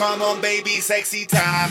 y'all.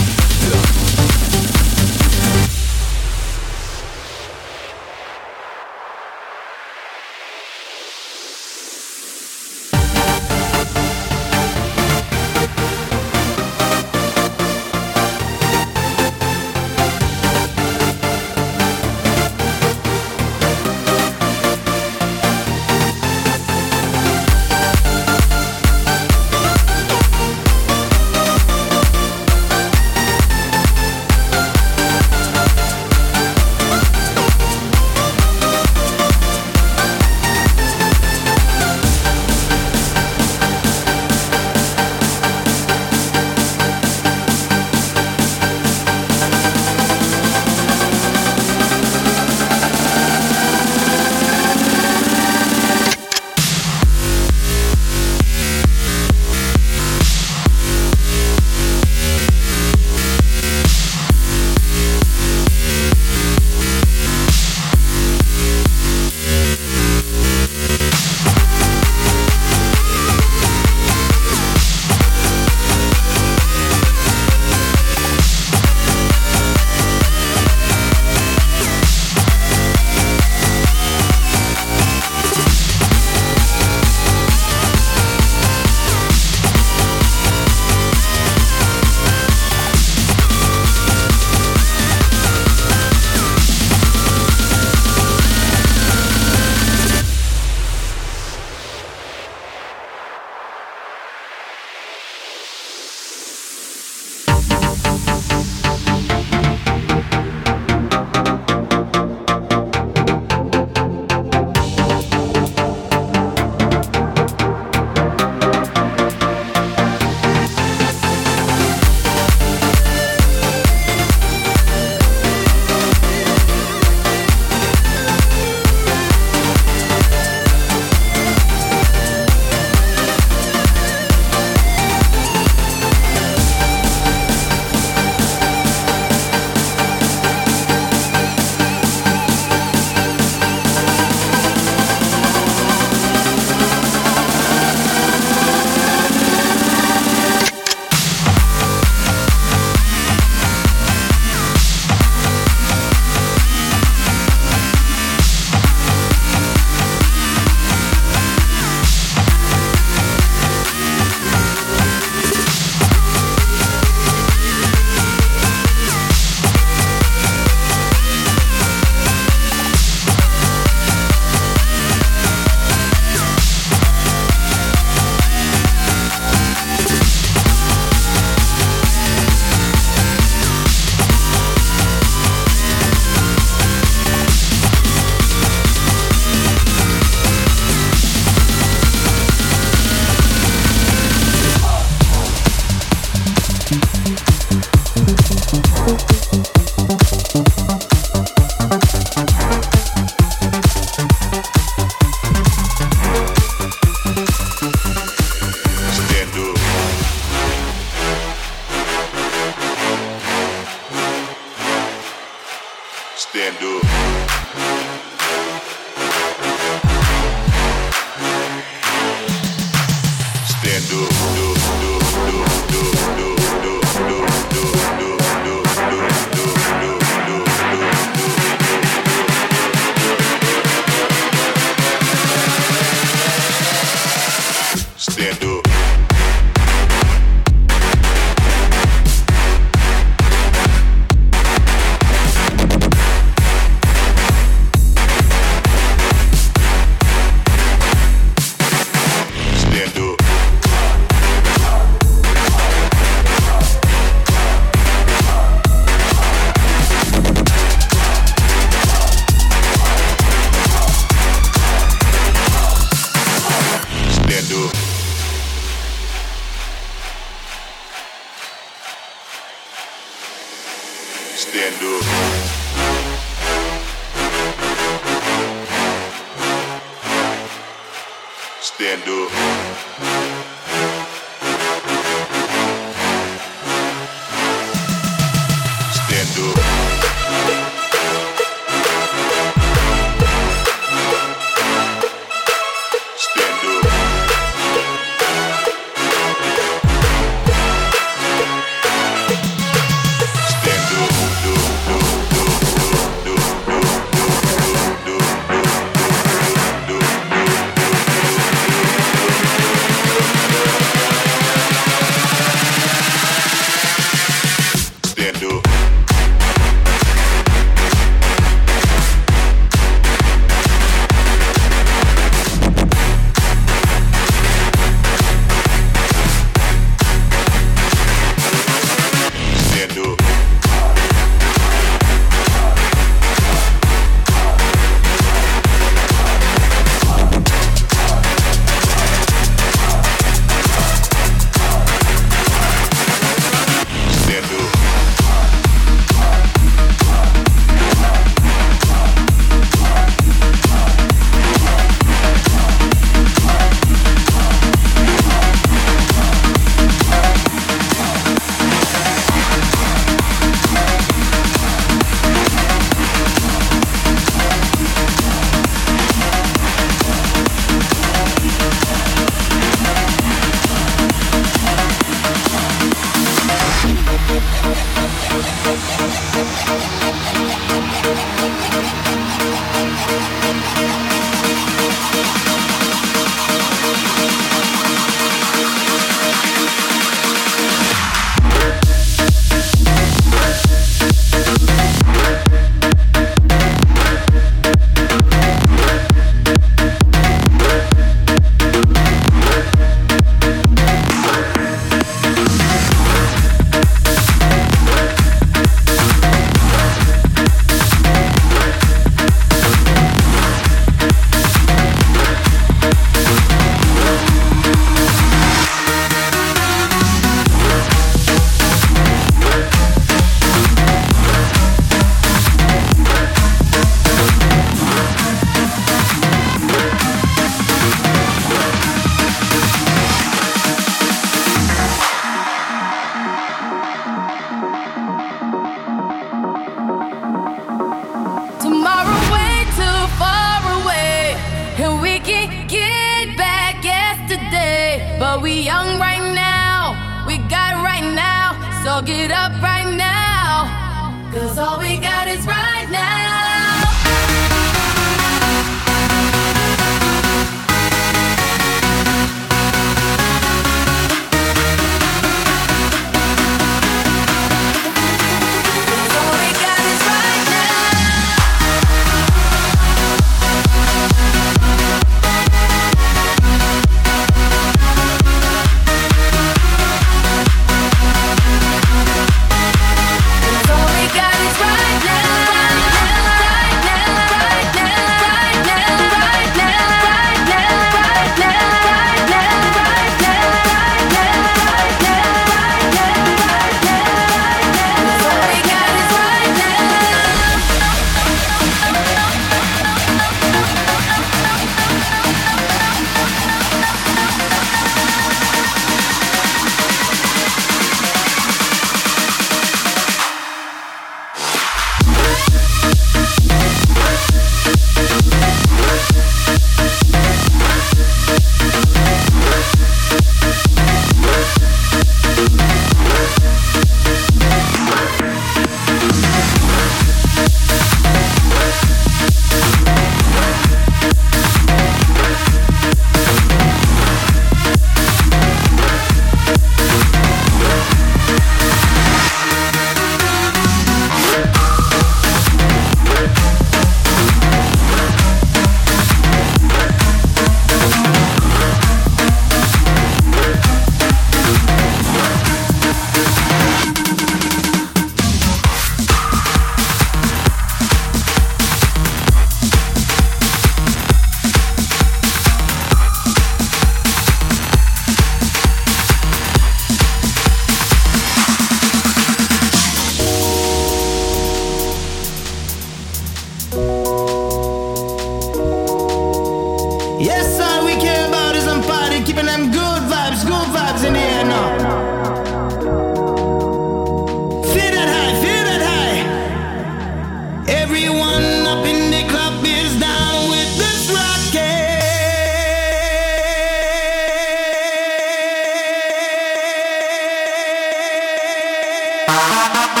Thank you.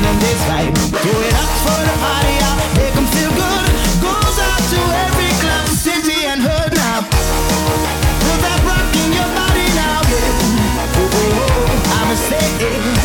living in this life. Do it up for the party, up. Make them feel good. Goes out to every club, city, and hood now. Put that rock in your body now, yeah. Oh, oh, oh. I'm a slave.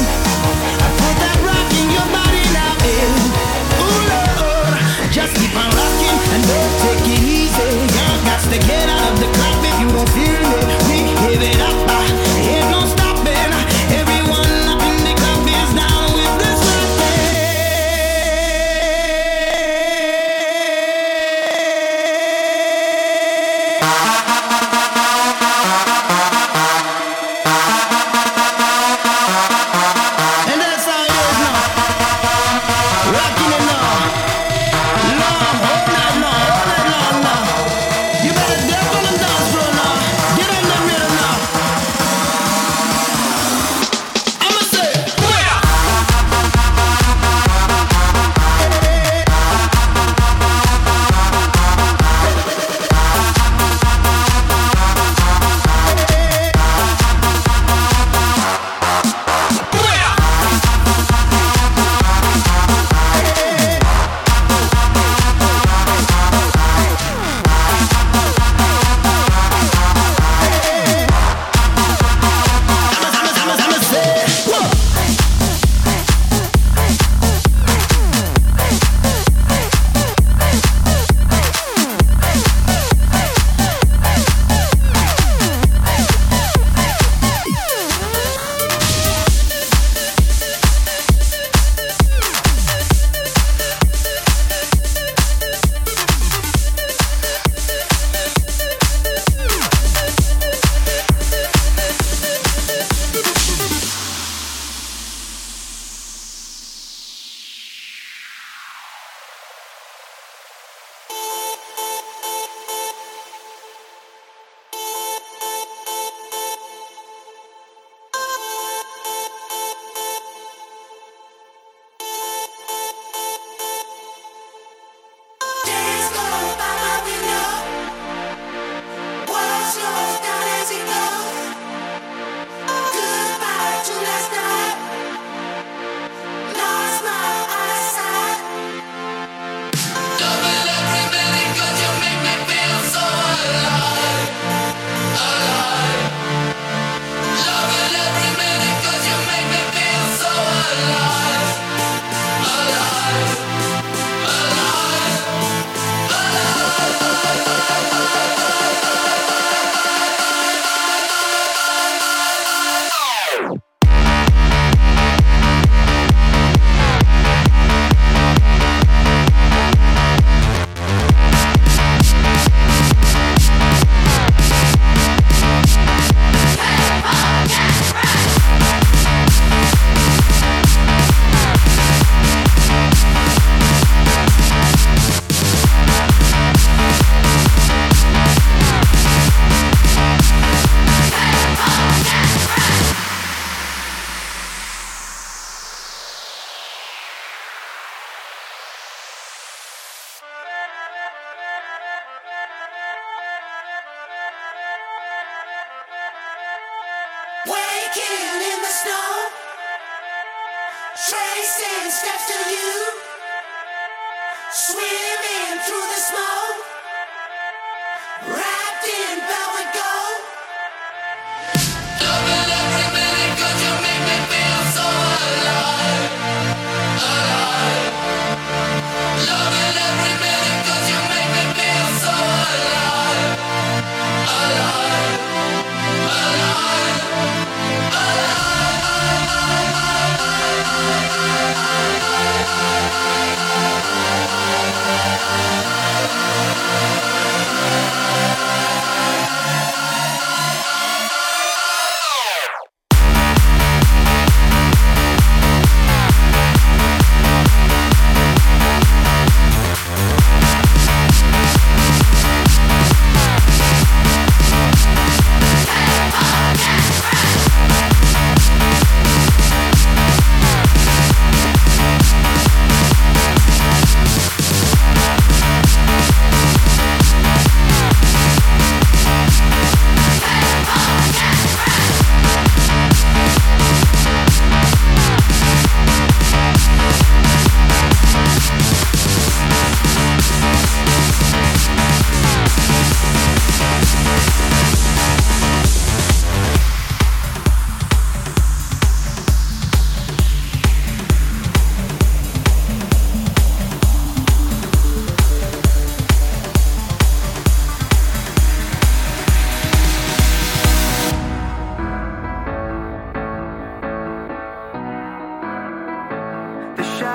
Chasing steps to you. Swimming through the smoke.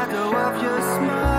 shadow of your smile.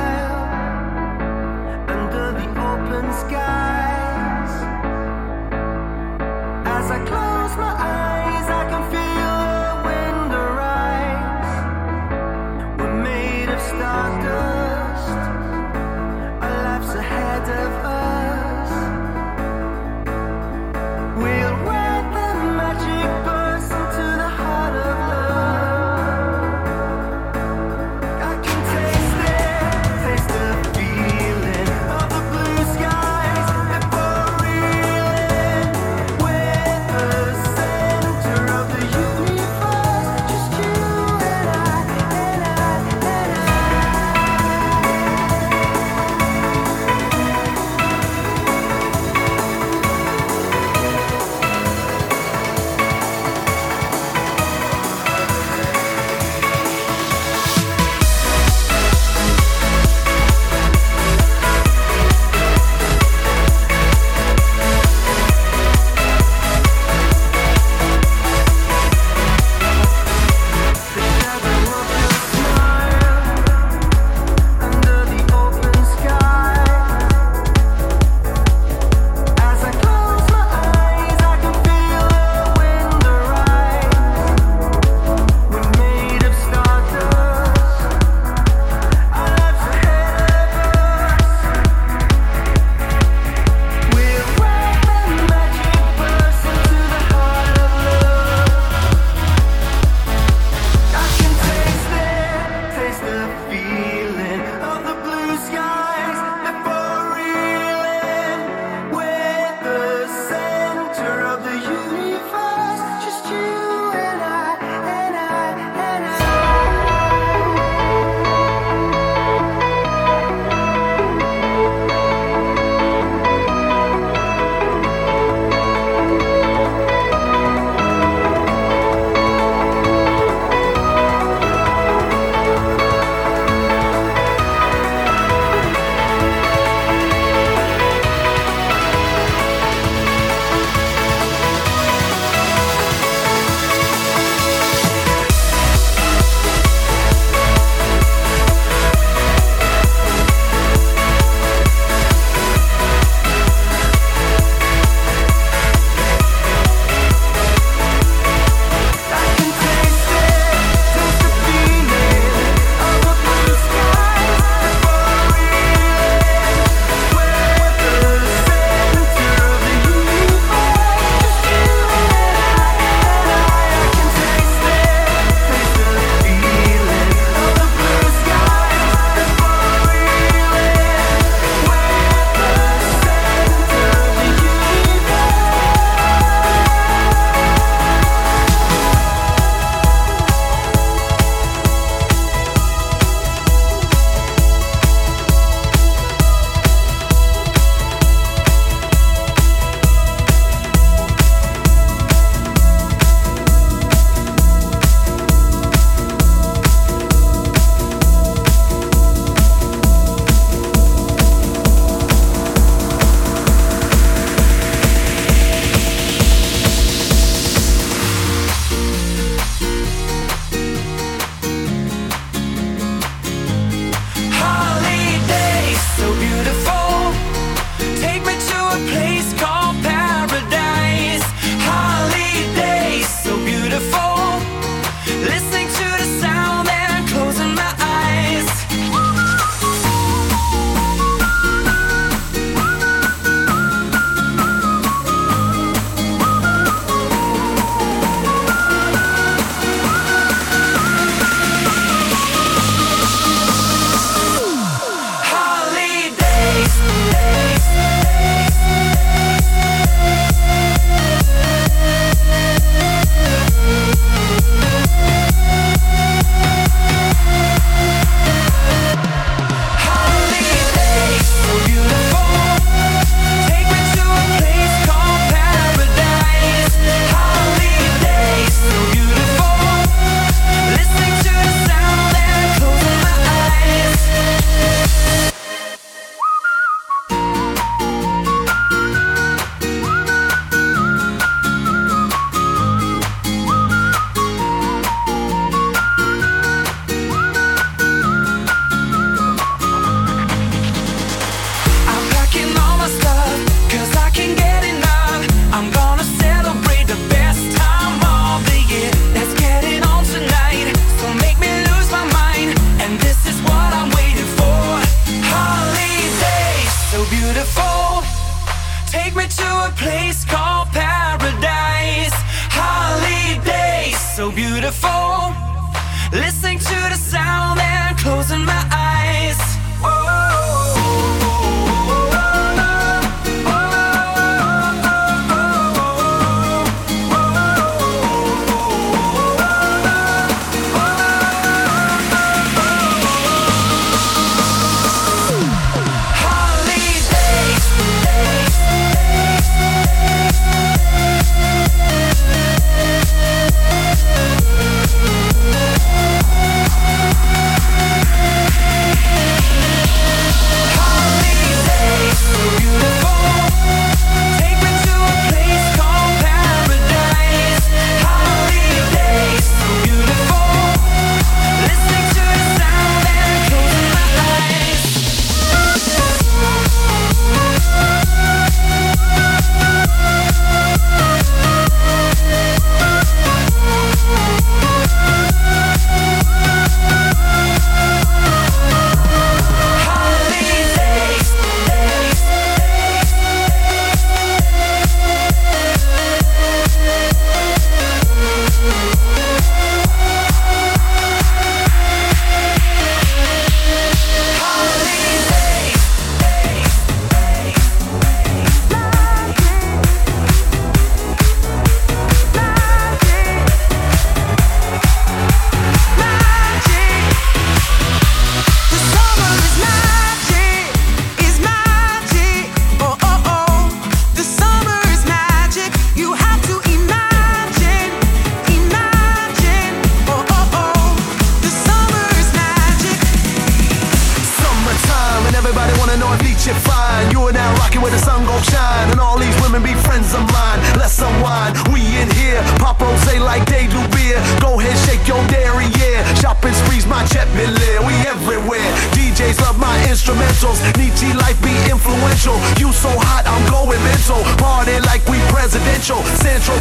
Nietzsche life be influential. You so hot, I'm going mental. Party like we presidential. Central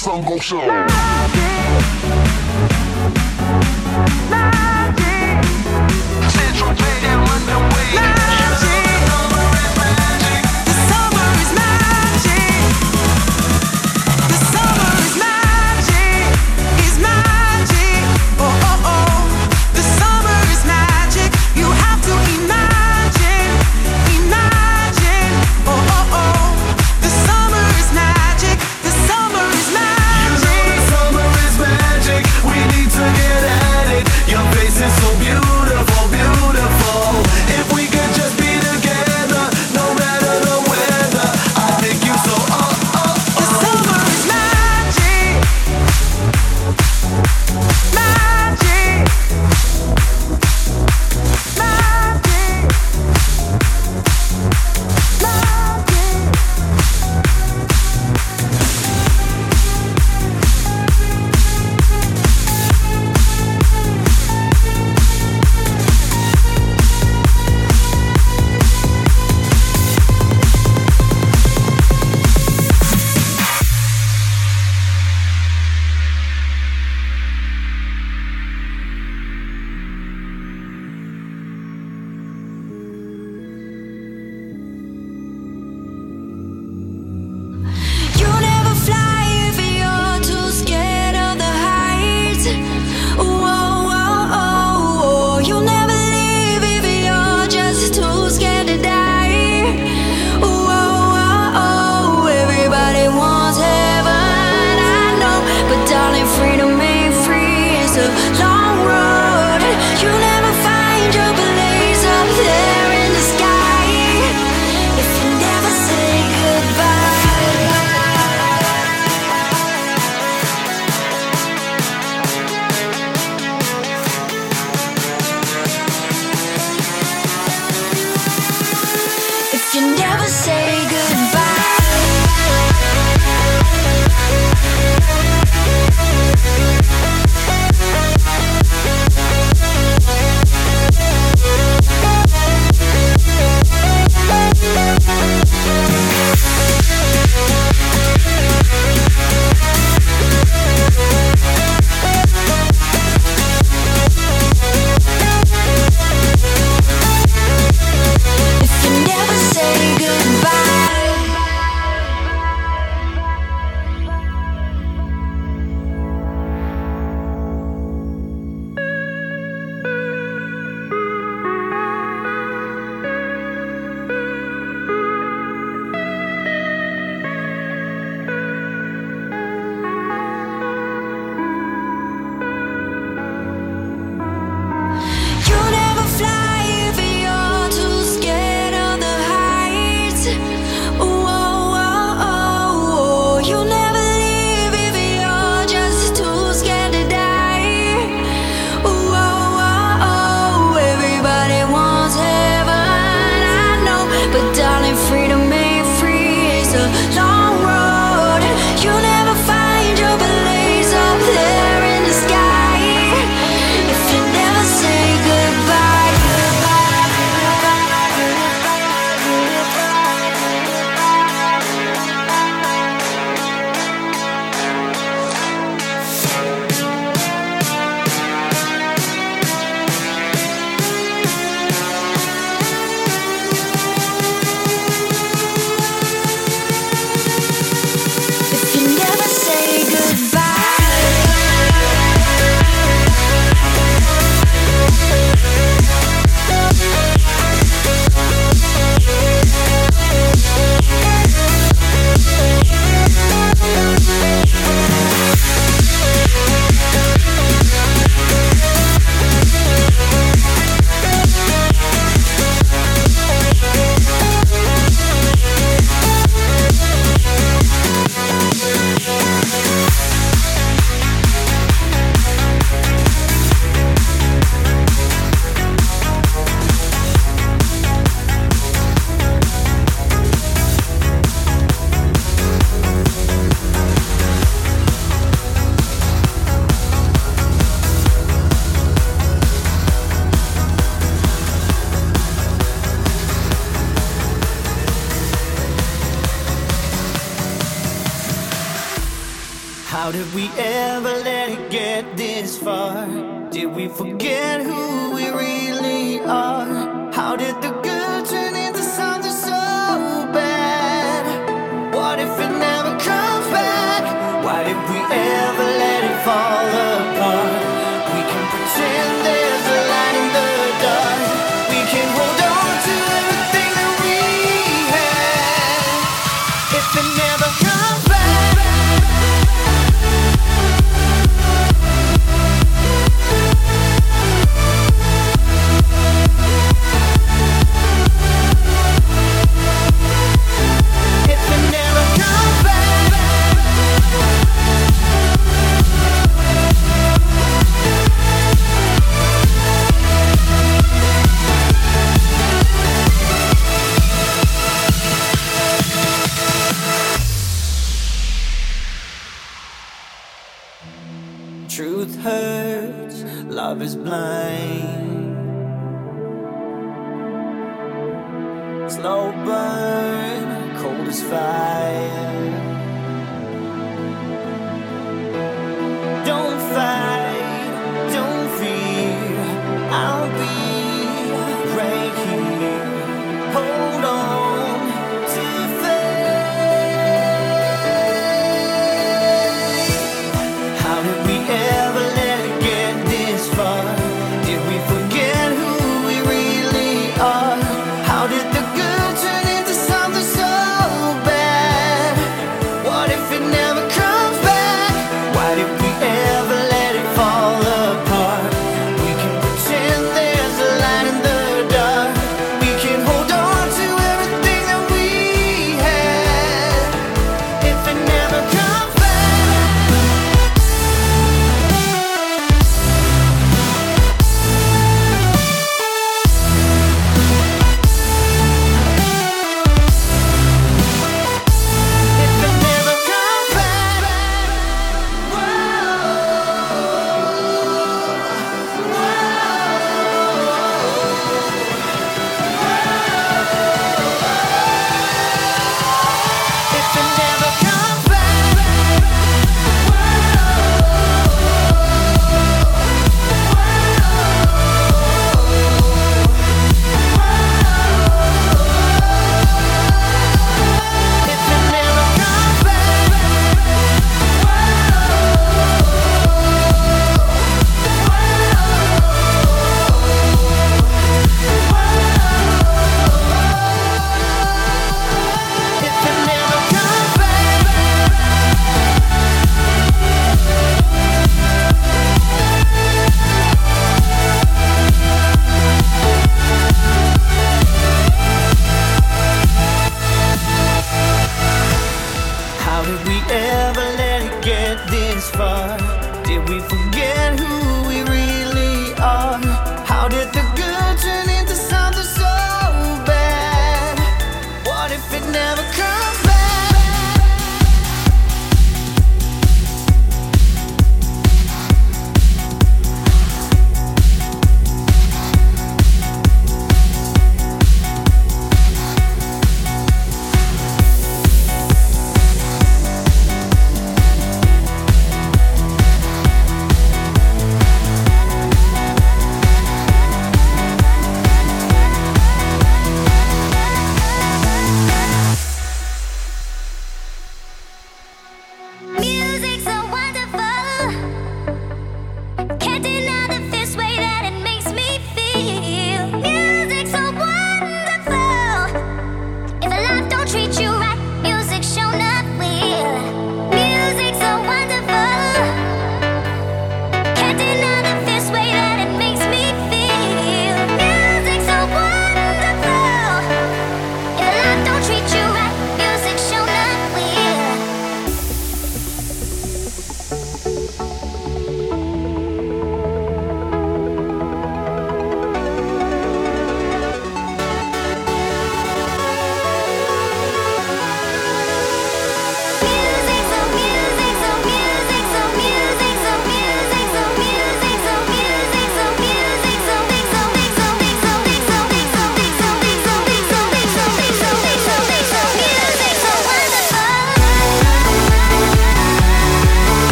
sun gon'